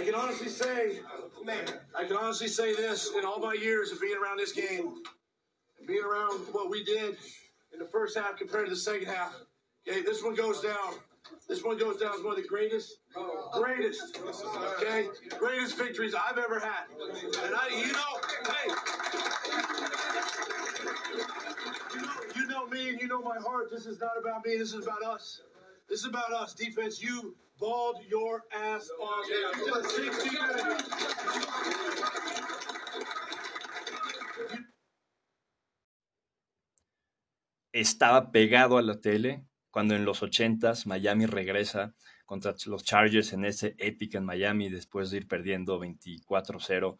I can honestly say, I can honestly say this in all my years of being around this game, being around what we did in the first half compared to the second half. Okay, this one goes down. This one goes down as one of the greatest, greatest, okay, greatest victories I've ever had. And I, you know, hey, you know, you know me and you know my heart. This is not about me. This is about us. This is about us. Defense, you balled your ass off. You put 60 minutes. estaba pegado a la tele cuando en los 80s Miami regresa contra los Chargers en ese épica en Miami después de ir perdiendo 24-0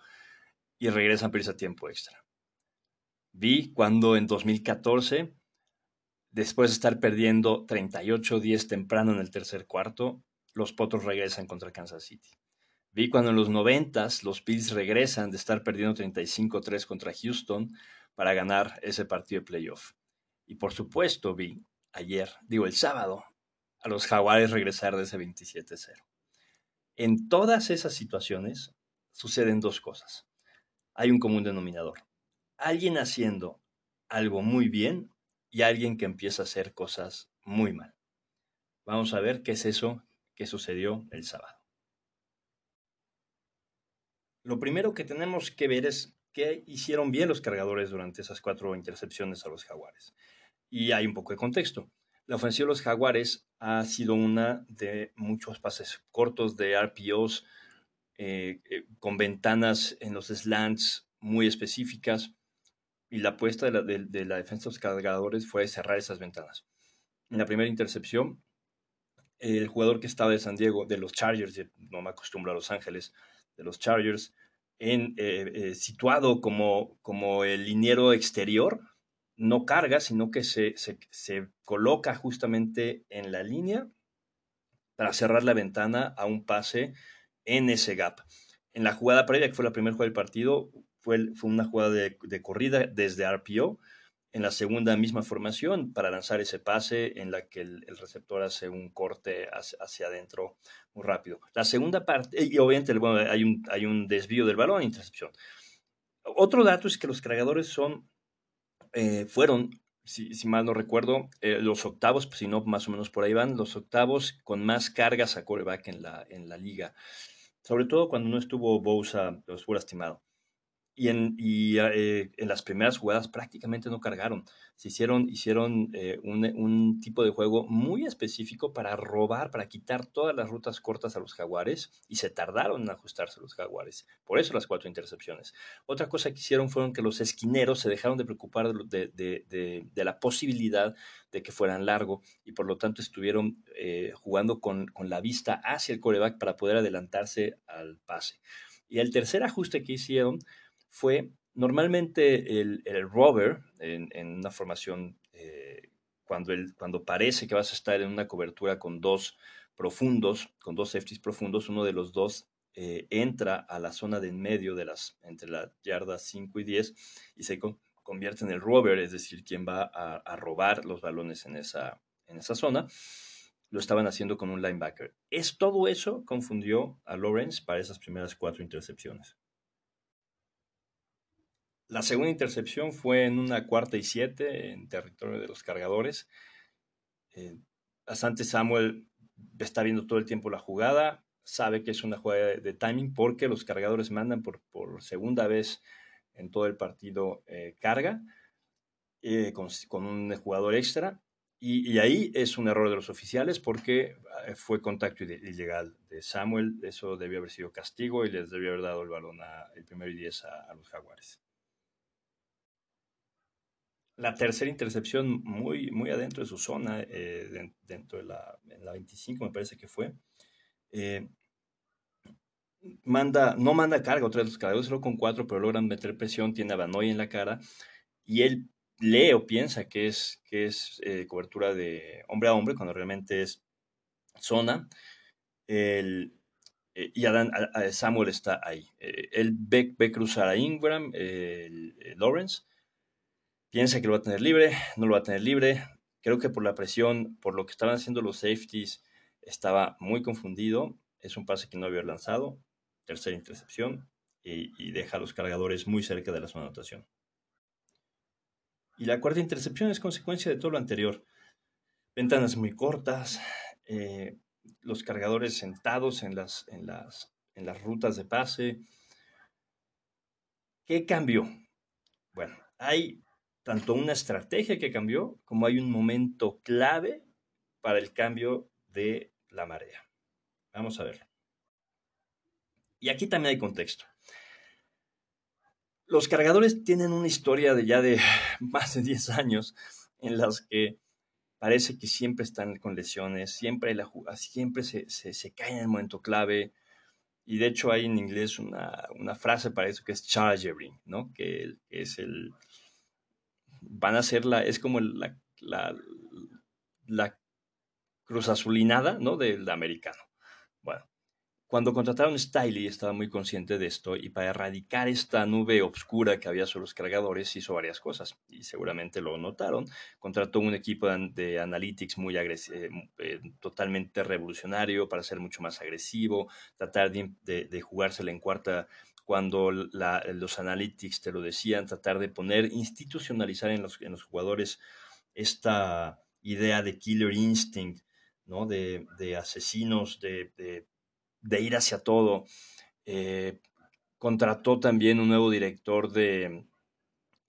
y regresan a tiempo extra. Vi cuando en 2014, después de estar perdiendo 38-10 temprano en el tercer cuarto, los Potros regresan contra Kansas City. Vi cuando en los 90 los Bills regresan de estar perdiendo 35-3 contra Houston para ganar ese partido de playoff. Y por supuesto vi ayer, digo el sábado, a los Jaguares regresar de ese 27-0. En todas esas situaciones suceden dos cosas. Hay un común denominador. Alguien haciendo algo muy bien y alguien que empieza a hacer cosas muy mal. Vamos a ver qué es eso que sucedió el sábado. Lo primero que tenemos que ver es qué hicieron bien los cargadores durante esas cuatro intercepciones a los jaguares. Y hay un poco de contexto. La ofensiva de los Jaguares ha sido una de muchos pases cortos de RPOs eh, eh, con ventanas en los slants muy específicas y la apuesta de la, de la, defensa de los cargadores fue cerrar esas ventanas. En la primera intercepción, el jugador que estaba de San Diego, de los Chargers, no me acostumbro a Los Ángeles, de los Chargers, en, eh, situado como, como el liniero exterior, no carga, sino que se, coloca justamente en la línea para cerrar la ventana a un pase en ese gap. En la jugada previa, que fue la primera jugada del partido, fue, fue una jugada de, corrida desde RPO. En la segunda, misma formación para lanzar ese pase en la que el, receptor hace un corte hacia, adentro muy rápido. La segunda parte, y obviamente hay, un, hay un desvío del balón, intercepción. Otro dato es que los cargadores son eh, fueron, si, mal no recuerdo, eh, los octavos, pues, si no, más o menos por ahí van, los octavos con más cargas a coreback en la, en la liga. Sobre todo cuando no estuvo Bosa, estuvo lastimado y, eh, en las primeras jugadas prácticamente no cargaron. Se hicieron, hicieron eh, un, tipo de juego muy específico para robar, para quitar todas las rutas cortas a los jaguares y se tardaron en ajustarse los jaguares. Por eso las cuatro intercepciones. Otra cosa que hicieron fueron que los esquineros se dejaron de preocupar de la posibilidad de que fueran largo y por lo tanto estuvieron eh, jugando con, con la vista hacia el coreback para poder adelantarse al pase. Y el tercer ajuste que hicieron fue normalmente el, el rover en, una formación eh, cuando, el, cuando parece que vas a estar en una cobertura con dos profundos, con dos safeties profundos, uno de los dos eh, entra a la zona de en medio de las, entre las yardas 5 y 10 y se convierte en el rover, es decir, quien va a, a, robar los balones en esa, en esa zona. Lo estaban haciendo con un linebacker. Es todo eso confundió a Lawrence para esas primeras cuatro intercepciones. La segunda intercepción fue en una cuarta y siete en territorio de los cargadores. Eh, Asante Samuel está viendo todo el tiempo la jugada, sabe que es una jugada de, timing porque los cargadores mandan por, por, segunda vez en todo el partido eh, carga eh, con, un jugador extra. Y, ahí es un error de los oficiales porque eh, fue contacto ilegal de Samuel. Eso debió haber sido castigo y les debió haber dado el balón a, el primero y diez a los jaguares la tercera intercepción muy, muy adentro de su zona, eh, dentro de la, la 25 me parece que fue. Eh, manda, no manda carga otra vez los cargadores solo con cuatro, pero logran meter presión, tiene a Banoy en la cara y él lee o piensa que es, que es eh, cobertura de hombre a hombre cuando realmente es zona. El, y Adán, Samuel está ahí. él ve, ve, cruzar a Ingram, Lawrence, piensa que lo va a tener libre, no lo va a tener libre. Creo que por la presión, por lo que estaban haciendo los safeties, estaba muy confundido. Es un pase que no había lanzado. tercera intercepción y, deja a los cargadores muy cerca de la zona anotación. Y la cuarta intercepción es consecuencia de todo lo anterior. Ventanas muy cortas, eh, los cargadores sentados en las, en, las, en las rutas de pase. ¿Qué cambió? Bueno, hay tanto una estrategia que cambió como hay un momento clave para el cambio de la marea. Vamos a verlo. Y aquí también hay contexto. Los cargadores tienen una historia de ya de más de 10 años en las que parece que siempre están con lesiones, siempre, siempre se, caen en el momento clave. Y de hecho hay en inglés una, frase para eso que es chargering, ¿no? Que, es el... Van a ser la... Es como la, la, la cruz azulinada, ¿no? Del americano. Bueno, cuando contrataron Stiley estaba muy consciente de esto y para erradicar esta nube oscura que había sobre los cargadores hizo varias cosas y seguramente lo notaron. Contrató un equipo de, analytics muy agresivo, eh, totalmente revolucionario para ser mucho más agresivo, tratar de, jugársela en cuarta cuando los analytics te lo decían, tratar de poner, institucionalizar en los, jugadores esta idea de killer instinct, ¿no? de, asesinos, de ir hacia todo. Eh, contrató también un nuevo director de,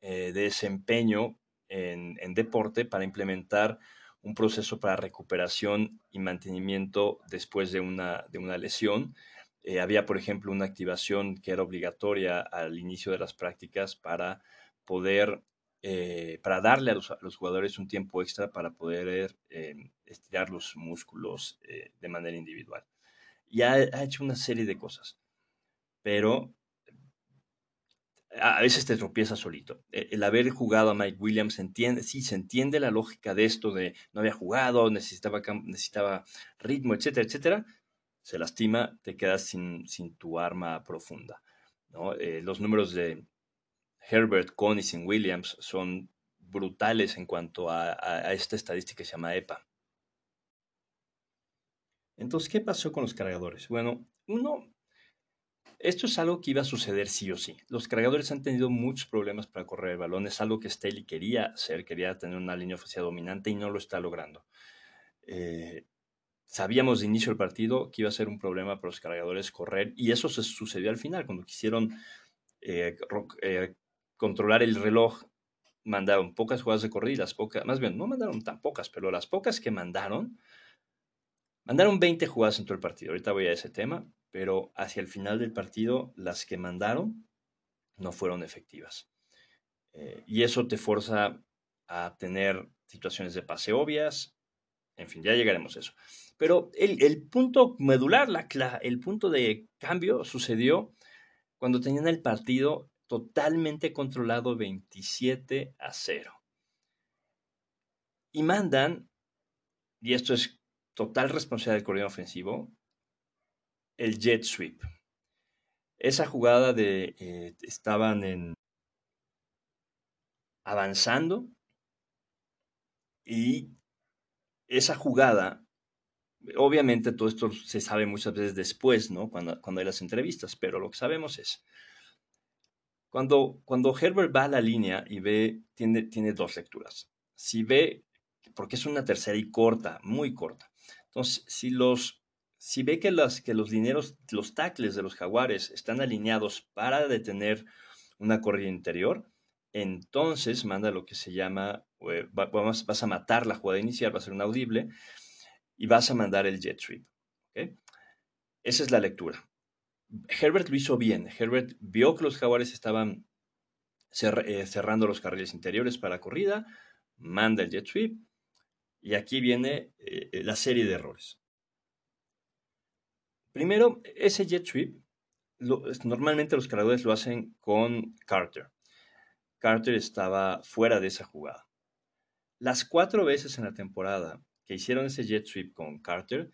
eh, desempeño en, deporte para implementar un proceso para recuperación y mantenimiento después de una lesión. Eh, había, por ejemplo, una activación que era obligatoria al inicio de las prácticas para poder, para darle a los, jugadores un tiempo extra para poder estirar los músculos de manera individual y ha, hecho una serie de cosas. Pero a veces te tropiezas solito. E, el haber jugado a Mike Williams, entiende, sí, se entiende la lógica de esto de no había jugado, necesitaba, necesitaba ritmo, etcétera, etcétera. Se lastima, te quedas sin, sin tu arma profunda. ¿no? Eh, los números de Herbert, Connis y Williams son brutales en cuanto a, a, esta estadística que se llama EPA. Entonces, ¿qué pasó con los cargadores? Bueno, uno, esto es algo que iba a suceder sí o sí. Los cargadores han tenido muchos problemas para correr el balón. Es algo que Staley quería hacer, quería tener una línea oficial dominante y no lo está logrando. Eh, sabíamos de inicio del partido que iba a ser un problema para los cargadores correr y eso se sucedió al final, cuando quisieron eh, eh, controlar el reloj, mandaron pocas jugadas de corrida pocas, más bien, no mandaron tan pocas, pero las pocas que mandaron Mandaron 20 jugadas en todo el partido. Ahorita voy a ese tema, pero hacia el final del partido, las que mandaron no fueron efectivas. Eh, y eso te forza a tener situaciones de pase obvias. En fin, ya llegaremos a eso. Pero el, punto medular, la, el punto de cambio sucedió cuando tenían el partido totalmente controlado 27 a 0. Y mandan, y esto es total responsabilidad del coordinador ofensivo, el jet sweep. Esa jugada de eh, estaban en avanzando y esa jugada, obviamente todo esto se sabe muchas veces después, ¿no? Cuando, cuando hay las entrevistas, pero lo que sabemos es, cuando, cuando Herbert va a la línea y ve, tiene, tiene dos lecturas. Si ve, porque es una tercera y corta, muy corta. Entonces, si los si ve que, las, que los dineros, los tackles de los jaguares están alineados para detener una corrida interior, entonces manda lo que se llama, eh, vas a matar la jugada inicial, va a ser un audible, y vas a mandar el jet sweep. Esa es la lectura. Herbert lo hizo bien. Herbert vio que los jaguares estaban eh, cerrando los carriles interiores para corrida, manda el jet sweep, y aquí viene eh, la serie de errores. Primero, ese jet sweep, normalmente los cargadores lo hacen con Carter. Carter estaba fuera de esa jugada. Las cuatro veces en la temporada que hicieron ese jet sweep con Carter,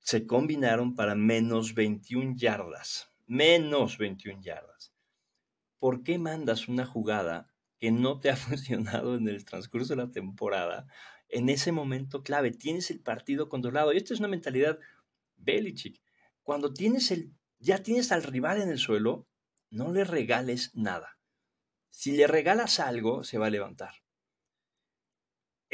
se combinaron para menos 21 yardas. Menos 21 yardas. ¿Por qué mandas una jugada que no te ha funcionado en el transcurso de la temporada en ese momento clave. Tienes el partido controlado. Y esta es una mentalidad Belichick. Cuando tienes el, ya tienes al rival en el suelo, no le regales nada. Si le regalas algo, se va a levantar.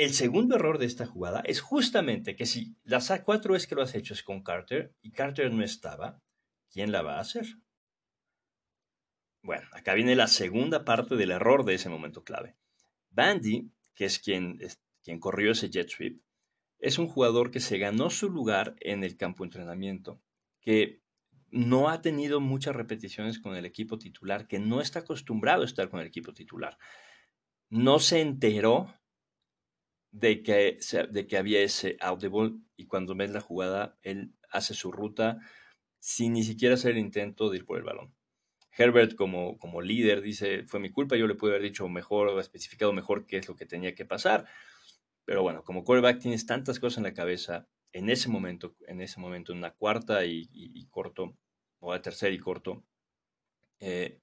El segundo error de esta jugada es justamente que si las cuatro veces que lo has hecho es con Carter y Carter no estaba, ¿quién la va a hacer? Bueno, acá viene la segunda parte del error de ese momento clave. Bandy, que es quien, quien corrió ese jet sweep, es un jugador que se ganó su lugar en el campo de entrenamiento, que no ha tenido muchas repeticiones con el equipo titular, que no está acostumbrado a estar con el equipo titular. No se enteró de que, de que había ese audible y cuando ves la jugada, él hace su ruta sin ni siquiera hacer el intento de ir por el balón. Herbert como, como líder dice, fue mi culpa, yo le pude haber dicho mejor o especificado mejor qué es lo que tenía que pasar. Pero bueno, como quarterback tienes tantas cosas en la cabeza en ese momento, en ese momento, en una cuarta y, corto, o a tercera y corto, eh,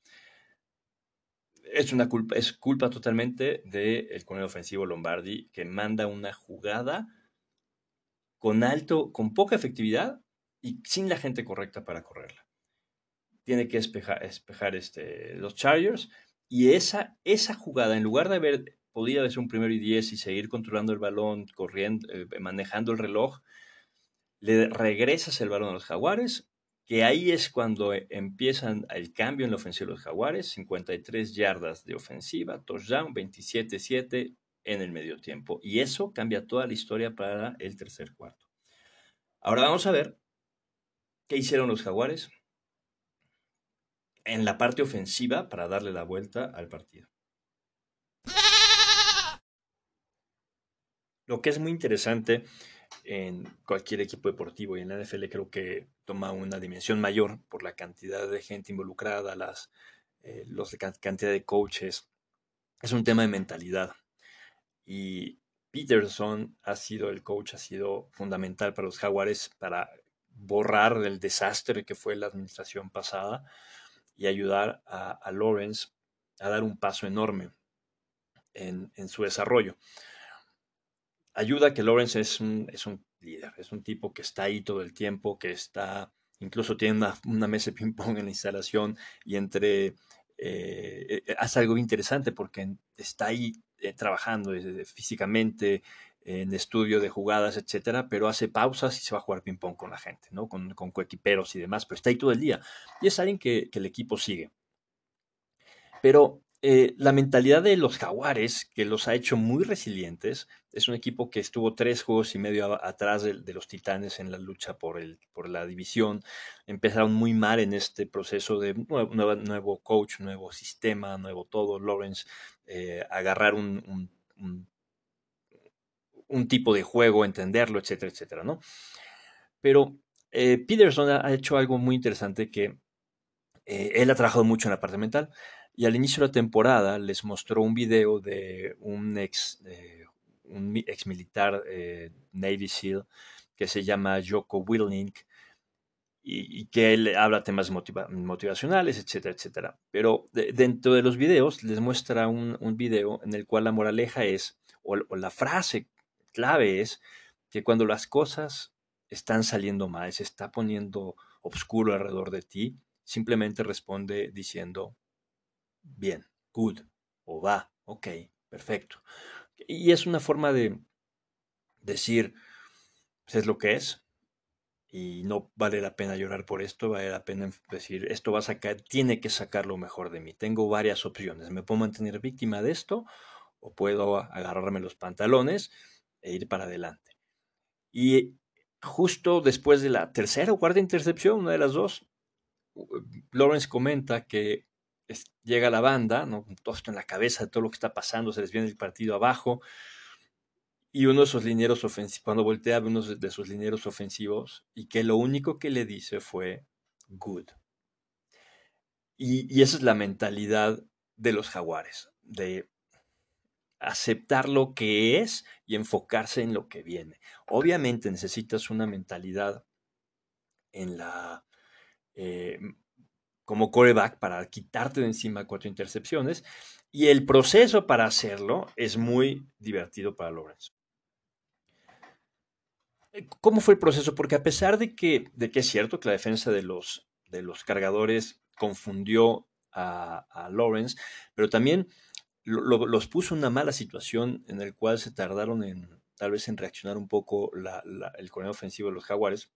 es una culpa, es culpa totalmente del de ofensivo Lombardi que manda una jugada con alto, con poca efectividad y sin la gente correcta para correrla. Tiene que espejar, espejar este, los Chargers y esa, esa jugada, en lugar de haber podido hacer un primero y diez y seguir controlando el balón, corriendo, eh, manejando el reloj, le regresas el balón a los jaguares, que ahí es cuando eh, empiezan el cambio en la ofensiva de los jaguares, 53 yardas de ofensiva, touchdown, 27-7 en el medio tiempo. Y eso cambia toda la historia para el tercer cuarto. Ahora vamos a ver qué hicieron los jaguares en la parte ofensiva para darle la vuelta al partido. Lo que es muy interesante en cualquier equipo deportivo y en la NFL creo que toma una dimensión mayor por la cantidad de gente involucrada, las eh, cantidad de coaches. Es un tema de mentalidad. Y Peterson ha sido el coach, ha sido fundamental para los Jaguares para borrar el desastre que fue la administración pasada y ayudar a, Lawrence a dar un paso enorme en, en su desarrollo ayuda que Lawrence es un, es un líder, es un tipo que está ahí todo el tiempo, que está, incluso tiene una, mesa de ping-pong en la instalación y entre, eh, eh, hace algo interesante porque está ahí eh, trabajando físicamente, en estudio de jugadas, etcétera, pero hace pausas y se va a jugar ping-pong con la gente, ¿no? Con, con coequiperos y demás, pero está ahí todo el día. Y es alguien que, que el equipo sigue. Pero eh, la mentalidad de los jaguares, que los ha hecho muy resilientes, es un equipo que estuvo tres juegos y medio atrás de, los titanes en la lucha por, el, por la división. Empezaron muy mal en este proceso de nuevo, nuevo coach, nuevo sistema, nuevo todo. Lawrence, eh, agarrar un, un, tipo de juego, entenderlo, etcétera, etcétera, ¿no? Pero eh, Peterson ha hecho algo muy interesante que él ha trabajado mucho en la parte mental y al inicio de la temporada les mostró un video de un ex, un ex militar eh, Navy SEAL que se llama Joko Willink y, que él habla temas motivacionales, etcétera, etcétera. Pero dentro de los videos les muestra un, un, video en el cual la moraleja es, o, o la frase clave es, que cuando las cosas están saliendo mal, se está poniendo oscuro alrededor de ti, simplemente responde diciendo, bien, good, o va, ok, perfecto. Y es una forma de decir, pues es lo que es, y no vale la pena llorar por esto, vale la pena decir, esto va a sacar, tiene que sacar lo mejor de mí. Tengo varias opciones, me puedo mantener víctima de esto o puedo agarrarme los pantalones e ir para adelante. Y justo después de la tercera o cuarta intercepción, una de las dos, Lawrence comenta que llega la banda, ¿no? todo esto en la cabeza de todo lo que está pasando, se les viene el partido abajo, y uno de sus linieros ofensivos, cuando voltea uno de sus linieros ofensivos, y que lo único que le dice fue good. Y, y esa es la mentalidad de los jaguares, de aceptar lo que es y enfocarse en lo que viene. Obviamente necesitas una mentalidad en la eh, como coreback para quitarte de encima cuatro intercepciones. Y el proceso para hacerlo es muy divertido para Lawrence. Eh, ¿Cómo fue el proceso? Porque a pesar de que, de que es cierto que la defensa de los de los cargadores confundió a, Lawrence, pero también los puso en una mala situación en el cual se tardaron en tal vez en reaccionar un poco el coronel ofensivo de los Jaguares.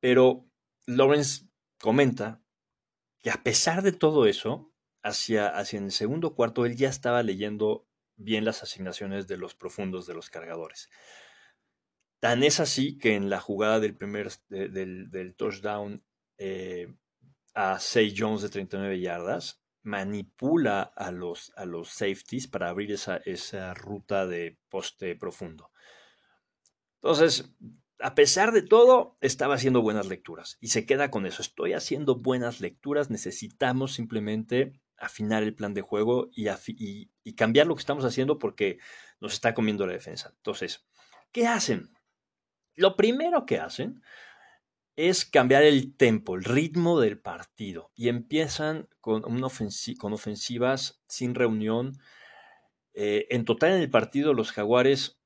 Pero Lawrence comenta que a pesar de todo eso, hacia, hacia el segundo cuarto él ya estaba leyendo bien las asignaciones de los profundos de los cargadores. Tan es así que en la jugada del primer del, touchdown eh, a 6 Jones de 39 yardas, manipula a los, a los safeties para abrir esa, esa ruta de poste profundo. Entonces, a pesar de todo, estaba haciendo buenas lecturas y se queda con eso. Estoy haciendo buenas lecturas, necesitamos simplemente afinar el plan de juego y, cambiar lo que estamos haciendo porque nos está comiendo la defensa. Entonces, ¿qué hacen? Lo primero que hacen es cambiar el tempo, el ritmo del partido y empiezan con ofensivas sin reunión. Eh, en total en el partido los jaguares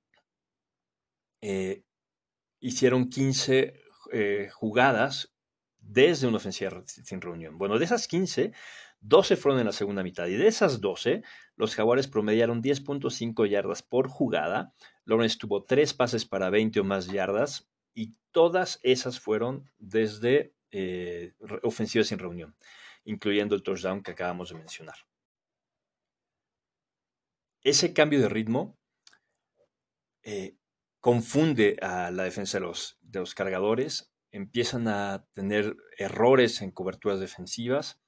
eh, hicieron 15 eh, jugadas desde una ofensiva sin reunión. Bueno, de esas 15, 12 fueron en la segunda mitad y de esas 12, los jaguares promediaron 10.5 yardas por jugada. Lawrence tuvo tres pases para 20 o más yardas y todas esas fueron desde eh, ofensivas sin reunión, incluyendo el touchdown que acabamos de mencionar. Ese cambio de ritmo eh, confunde a la defensa de los, de los cargadores, empiezan a tener errores en coberturas defensivas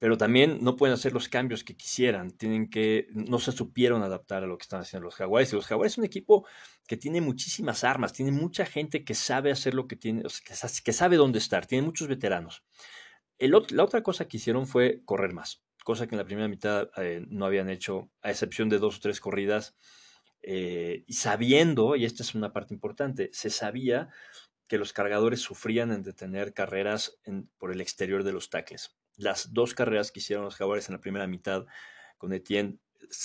pero también no pueden hacer los cambios que quisieran, tienen que, no se supieron adaptar a lo que están haciendo los Jaguares. Y los Jaguares es un equipo que tiene muchísimas armas, tiene mucha gente que sabe hacer lo que tiene, que sabe dónde estar, tiene muchos veteranos. la otra cosa que hicieron fue correr más, cosa que en la primera mitad eh, no habían hecho, a excepción de dos o tres corridas, eh, y sabiendo, y esta es una parte importante, se sabía que los cargadores sufrían en detener carreras por el exterior de los tackles las dos carreras que hicieron los Jaguares en la primera mitad con Etienne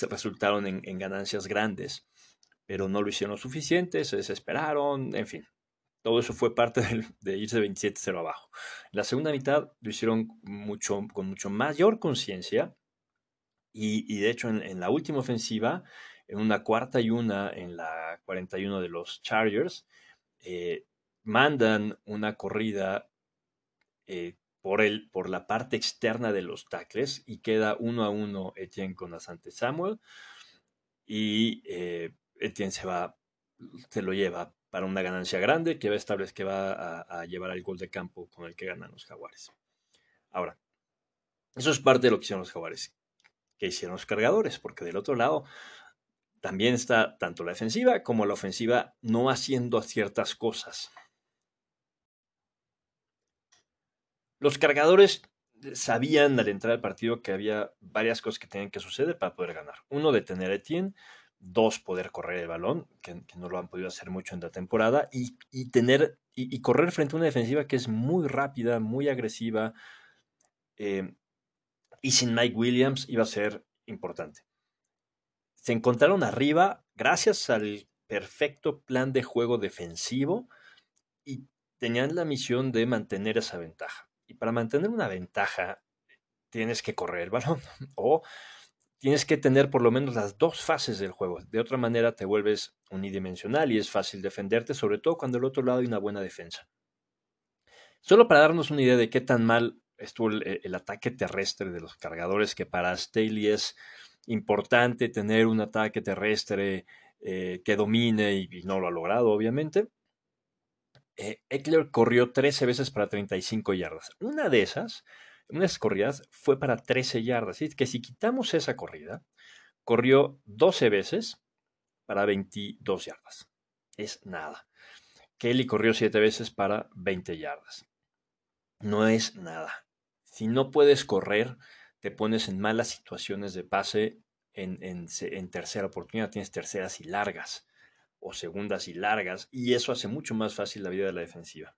resultaron en, ganancias grandes, pero no lo hicieron lo suficiente, se desesperaron, en fin. Todo eso fue parte de, irse 27-0 abajo. La segunda mitad lo hicieron mucho, con mucho mayor conciencia y, de hecho en, la última ofensiva, en una cuarta y una en la 41 de los Chargers, eh, mandan una corrida eh, por, el, por la parte externa de los tackles y queda uno a uno Etienne con Asante Samuel y eh, Etienne se va, se lo lleva para una ganancia grande que va a que va a, llevar al gol de campo con el que ganan los jaguares. Ahora, eso es parte de lo que hicieron los jaguares, que hicieron los cargadores, porque del otro lado también está tanto la defensiva como la ofensiva no haciendo ciertas cosas. Los cargadores sabían al entrar al partido que había varias cosas que tenían que suceder para poder ganar. Uno, detener a Etienne. Dos, poder correr el balón, que, no lo han podido hacer mucho en la temporada. Y, tener, y, correr frente a una defensiva que es muy rápida, muy agresiva. Eh, y sin Mike Williams iba a ser importante. Se encontraron arriba gracias al perfecto plan de juego defensivo y tenían la misión de mantener esa ventaja. Y para mantener una ventaja, tienes que correr el balón o tienes que tener por lo menos las dos fases del juego. De otra manera te vuelves unidimensional y es fácil defenderte, sobre todo cuando del otro lado hay una buena defensa. Solo para darnos una idea de qué tan mal estuvo el, ataque terrestre de los cargadores, que para Staley es importante tener un ataque terrestre eh, que domine y, no lo ha logrado, obviamente. Eh, Eckler corrió 13 veces para 35 yardas. Una de esas, una de esas corridas fue para 13 yardas. Así que si quitamos esa corrida, corrió 12 veces para 22 yardas. Es nada. Kelly corrió 7 veces para 20 yardas. No es nada. Si no puedes correr, te pones en malas situaciones de pase en, en tercera oportunidad. Tienes terceras y largas o segundas y largas, y eso hace mucho más fácil la vida de la defensiva.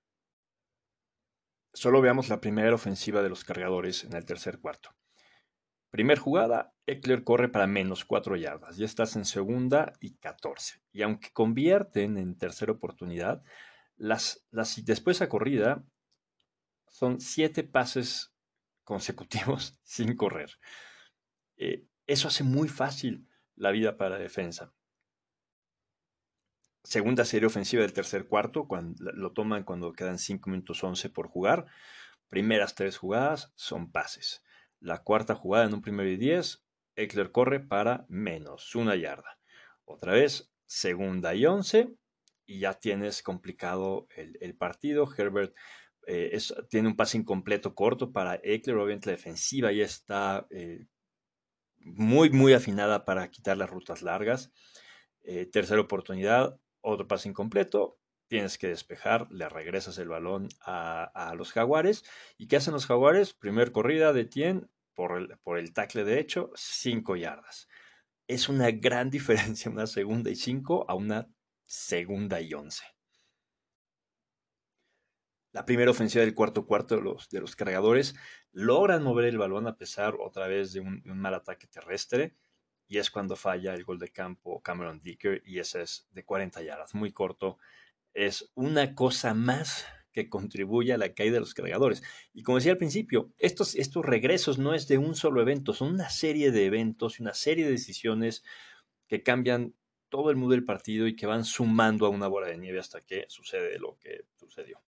Solo veamos la primera ofensiva de los cargadores en el tercer cuarto. Primer jugada, Eckler corre para menos 4 yardas. Ya estás en segunda y 14. Y aunque convierten en tercera oportunidad, las, las, después a corrida son siete pases consecutivos sin correr. Eh, eso hace muy fácil la vida para la defensa. Segunda serie ofensiva del tercer cuarto, cuando, lo toman cuando quedan 5 minutos 11 por jugar. Primeras tres jugadas son pases. La cuarta jugada en un primero y 10, Eckler corre para menos una yarda. Otra vez, segunda y 11, y ya tienes complicado el, partido. Herbert eh, tiene un pase incompleto corto para Eckler, obviamente la defensiva ya está eh, muy, muy afinada para quitar las rutas largas. Eh, tercera oportunidad, otro pase incompleto, tienes que despejar, le regresas el balón a, los jaguares. ¿Y qué hacen los jaguares? Primer corrida de Tien por el, por el tackle derecho, 5 yardas. Es una gran diferencia una segunda y 5 a una segunda y 11. La primera ofensiva del cuarto cuarto de los, de los cargadores logran mover el balón a pesar otra vez de un, mal ataque terrestre y es cuando falla el gol de campo Cameron Dicker y ese es de 40 yardas, muy corto. Es una cosa más que contribuye a la caída de los cargadores. Y como decía al principio, estos, estos regresos no es de un solo evento, son una serie de eventos y una serie de decisiones que cambian todo el mundo del partido y que van sumando a una bola de nieve hasta que sucede lo que sucedió.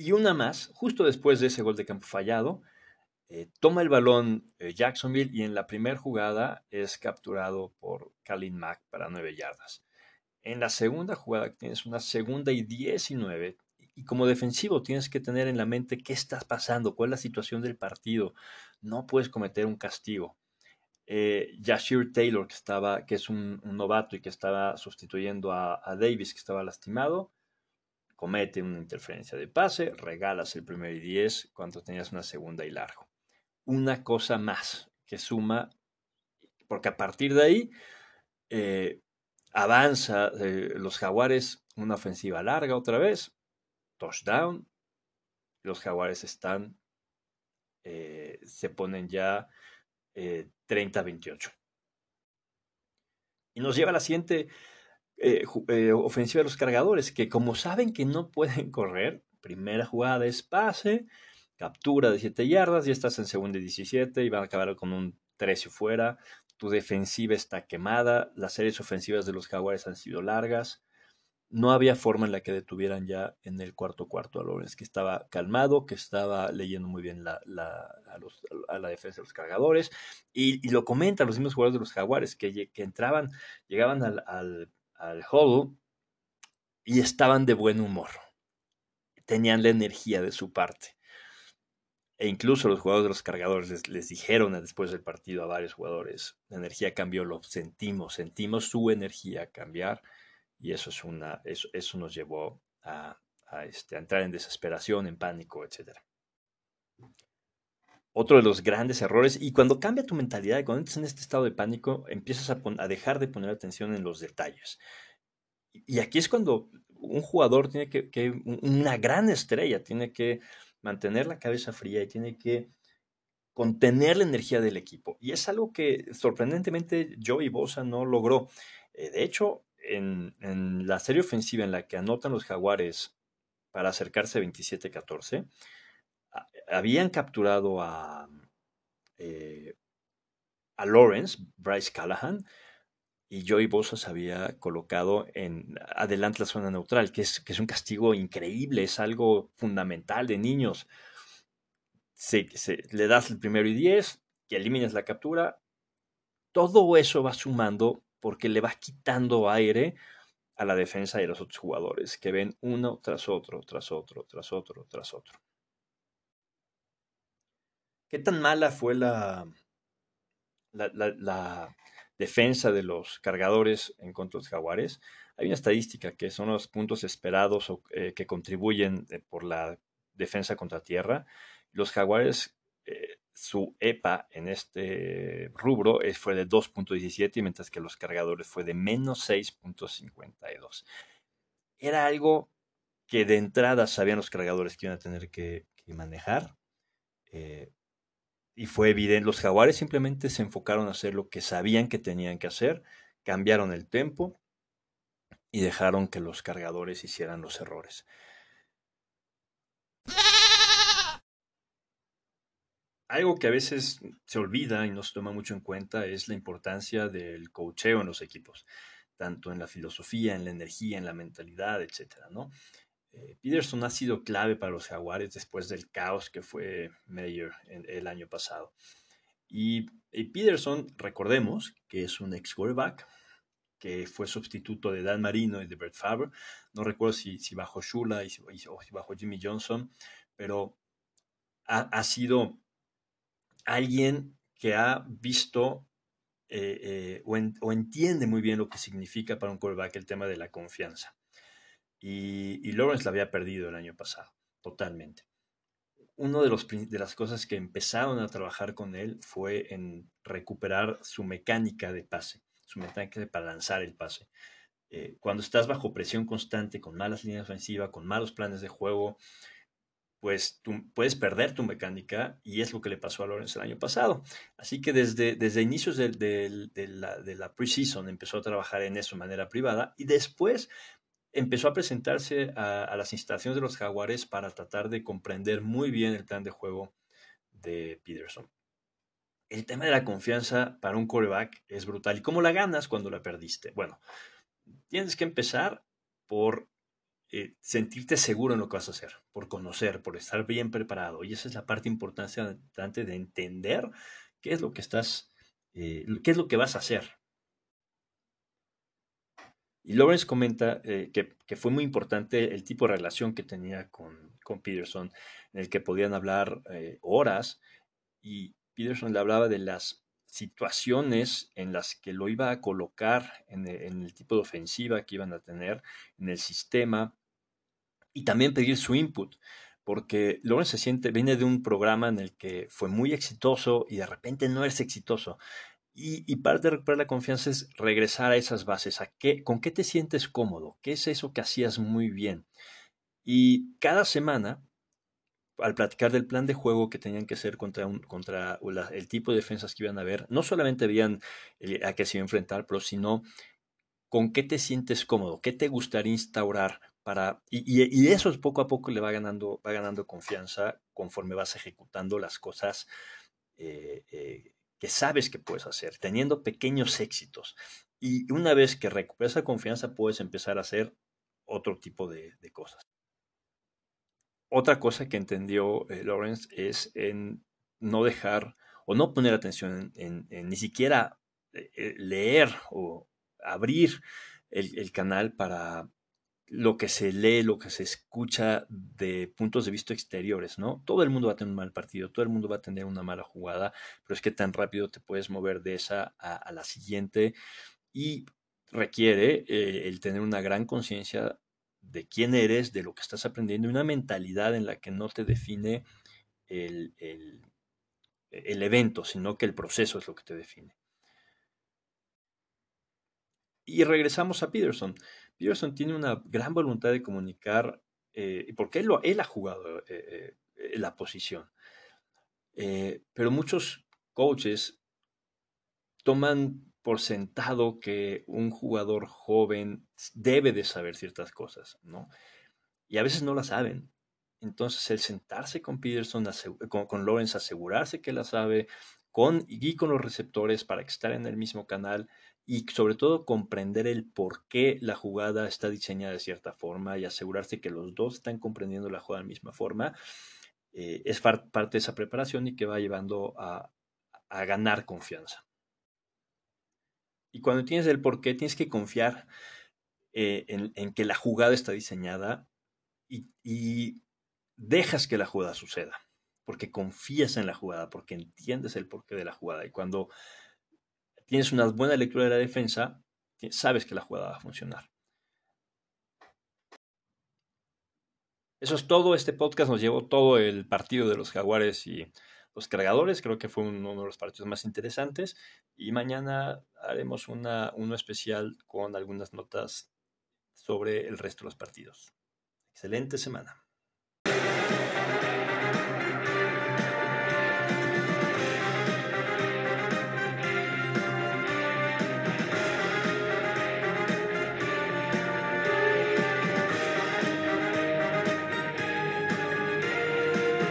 Y una más, justo después de ese gol de campo fallado, eh, toma el balón eh, Jacksonville y en la primera jugada es capturado por Kalin Mack para nueve yardas. En la segunda jugada tienes una segunda y 19 y como defensivo tienes que tener en la mente qué está pasando, cuál es la situación del partido. No puedes cometer un castigo. Eh, Taylor, que, estaba, que es un, novato y que estaba sustituyendo a Davis, que estaba lastimado, comete una interferencia de pase, regalas el primer y 10 cuando tenías una segunda y largo. Una cosa más que suma, porque a partir de ahí eh, avanza eh, los jaguares una ofensiva larga otra vez, touchdown, los jaguares están, eh, se ponen ya 30-28. Y nos lleva a la siguiente eh, eh, ofensiva de los cargadores, que como saben que no pueden correr, primera jugada es pase, captura de 7 yardas, ya estás en segunda y 17 y van a acabar con un 13 fuera. Tu defensiva está quemada, las series ofensivas de los jaguares han sido largas. No había forma en la que detuvieran ya en el cuarto cuarto a Lawrence, que estaba calmado, que estaba leyendo muy bien la, a, la defensa de los cargadores. Y, lo comentan los mismos jugadores de los jaguares, que, que entraban, llegaban al huddle y estaban de buen humor. Tenían la energía de su parte. E incluso los jugadores de los cargadores les, dijeron después del partido a varios jugadores, la energía cambió, lo sentimos, sentimos su energía cambiar y eso, es una, eso, eso nos llevó a, este, a entrar en desesperación, en pánico, etc. Otro de los grandes errores, y cuando cambia tu mentalidad, cuando entras en este estado de pánico, empiezas a, dejar de poner atención en los detalles. Y aquí es cuando un jugador tiene que, una gran estrella, tiene que mantener la cabeza fría y tiene que contener la energía del equipo. Y es algo que sorprendentemente Joey Bosa no logró. Eh, de hecho, en, en, la serie ofensiva en la que anotan los jaguares para acercarse 27-14, habían capturado a, eh, a Lawrence, Bryce Callahan, y Joey Bosa se había colocado en adelante la zona neutral, que es, que es un castigo increíble, es algo fundamental de niños. Se, le das el primero y diez, que eliminas la captura, todo eso va sumando porque le vas quitando aire a la defensa de los otros jugadores, que ven uno tras otro, tras otro, tras otro, tras otro. ¿Qué tan mala fue la, defensa de los cargadores en contra de los jaguares? Hay una estadística que son los puntos esperados eh, que contribuyen eh, por la defensa contra tierra. Los jaguares, eh, su EPA en este rubro fue de 2.17, mientras que los cargadores fue de menos 6.52. Era algo que de entrada sabían los cargadores que iban a tener que, manejar y fue evidente, los jaguares simplemente se enfocaron a hacer lo que sabían que tenían que hacer, cambiaron el tempo y dejaron que los cargadores hicieran los errores. Algo que a veces se olvida y no se toma mucho en cuenta es la importancia del coacheo en los equipos, tanto en la filosofía, en la energía, en la mentalidad, etcétera, ¿no? Eh, Peterson ha sido clave para los Jaguares después del caos que fue Mayer el año pasado. Y, Peterson, recordemos que es un ex quarterback, que fue sustituto de Dan Marino y de Brett Favre. No recuerdo si, si bajo Shula y si, o si bajo Jimmy Johnson, pero ha, sido alguien que ha visto eh, eh, o, o, entiende muy bien lo que significa para un quarterback el tema de la confianza. Y, Lawrence la había perdido el año pasado, totalmente. Una de, de las cosas que empezaron a trabajar con él fue en recuperar su mecánica de pase, su mecánica para lanzar el pase. Eh, cuando estás bajo presión constante, con malas líneas ofensivas, con malos planes de juego, pues tú puedes perder tu mecánica y es lo que le pasó a Lawrence el año pasado. Así que desde, desde inicios de, de, la, de la preseason empezó a trabajar en eso de manera privada y después empezó a presentarse a, las instalaciones de los Jaguares para tratar de comprender muy bien el plan de juego de Peterson. El tema de la confianza para un coreback es brutal. ¿Y cómo la ganas cuando la perdiste? Bueno, tienes que empezar por eh, sentirte seguro en lo que vas a hacer, por conocer, por estar bien preparado. Y esa es la parte importante de entender qué es lo que estás, eh, qué es lo que vas a hacer. Y Lawrence comenta eh, que, fue muy importante el tipo de relación que tenía con, con Peterson, en el que podían hablar eh, horas y Peterson le hablaba de las situaciones en las que lo iba a colocar en el, tipo de ofensiva que iban a tener, en el sistema, y también pedir su input, porque Lawrence se siente, viene de un programa en el que fue muy exitoso y de repente no es exitoso. Y, parte de recuperar la confianza es regresar a esas bases, a qué, con qué te sientes cómodo, qué es eso que hacías muy bien. Y cada semana, al platicar del plan de juego que tenían que hacer contra, un, contra el tipo de defensas que iban a ver, no solamente veían a qué se iba a enfrentar, pero sino con qué te sientes cómodo, qué te gustaría instaurar para... Y, y, eso poco a poco le va ganando, va ganando confianza conforme vas ejecutando las cosas eh, eh, que sabes que puedes hacer, teniendo pequeños éxitos. Y una vez que recuperas esa confianza, puedes empezar a hacer otro tipo de, cosas. Otra cosa que entendió eh, Lawrence es en no dejar o no poner atención en, ni siquiera eh, eh, leer o abrir el canal para lo que se lee, lo que se escucha de puntos de vista exteriores, ¿no? Todo el mundo va a tener un mal partido, todo el mundo va a tener una mala jugada, pero es que tan rápido te puedes mover de esa a, la siguiente y requiere eh, el tener una gran conciencia de quién eres, de lo que estás aprendiendo una mentalidad en la que no te define el, el evento, sino que el proceso es lo que te define. Y regresamos a Peterson. Peterson tiene una gran voluntad de comunicar, eh, porque él, lo, él ha jugado eh, eh, la posición. pero muchos coaches toman por sentado que un jugador joven debe de saber ciertas cosas, ¿no? Y a veces no la saben. Entonces, el sentarse con Peterson, con, con Lawrence, asegurarse que la sabe, con, y con los receptores para estén en el mismo canal, y sobre todo comprender el por qué la jugada está diseñada de cierta forma y asegurarse que los dos están comprendiendo la jugada de la misma forma, eh, es parte de esa preparación y que va llevando a, ganar confianza. Y cuando tienes el por qué, tienes que confiar eh, en, que la jugada está diseñada y, y dejas que la jugada suceda, porque confías en la jugada, porque entiendes el porqué de la jugada. Y cuando tienes una buena lectura de la defensa, sabes que la jugada va a funcionar. Eso es todo. Este podcast nos llevó todo el partido de los Jaguares y los cargadores. Creo que fue uno de los partidos más interesantes. Y mañana haremos uno especial con algunas notas sobre el resto de los partidos. Excelente semana.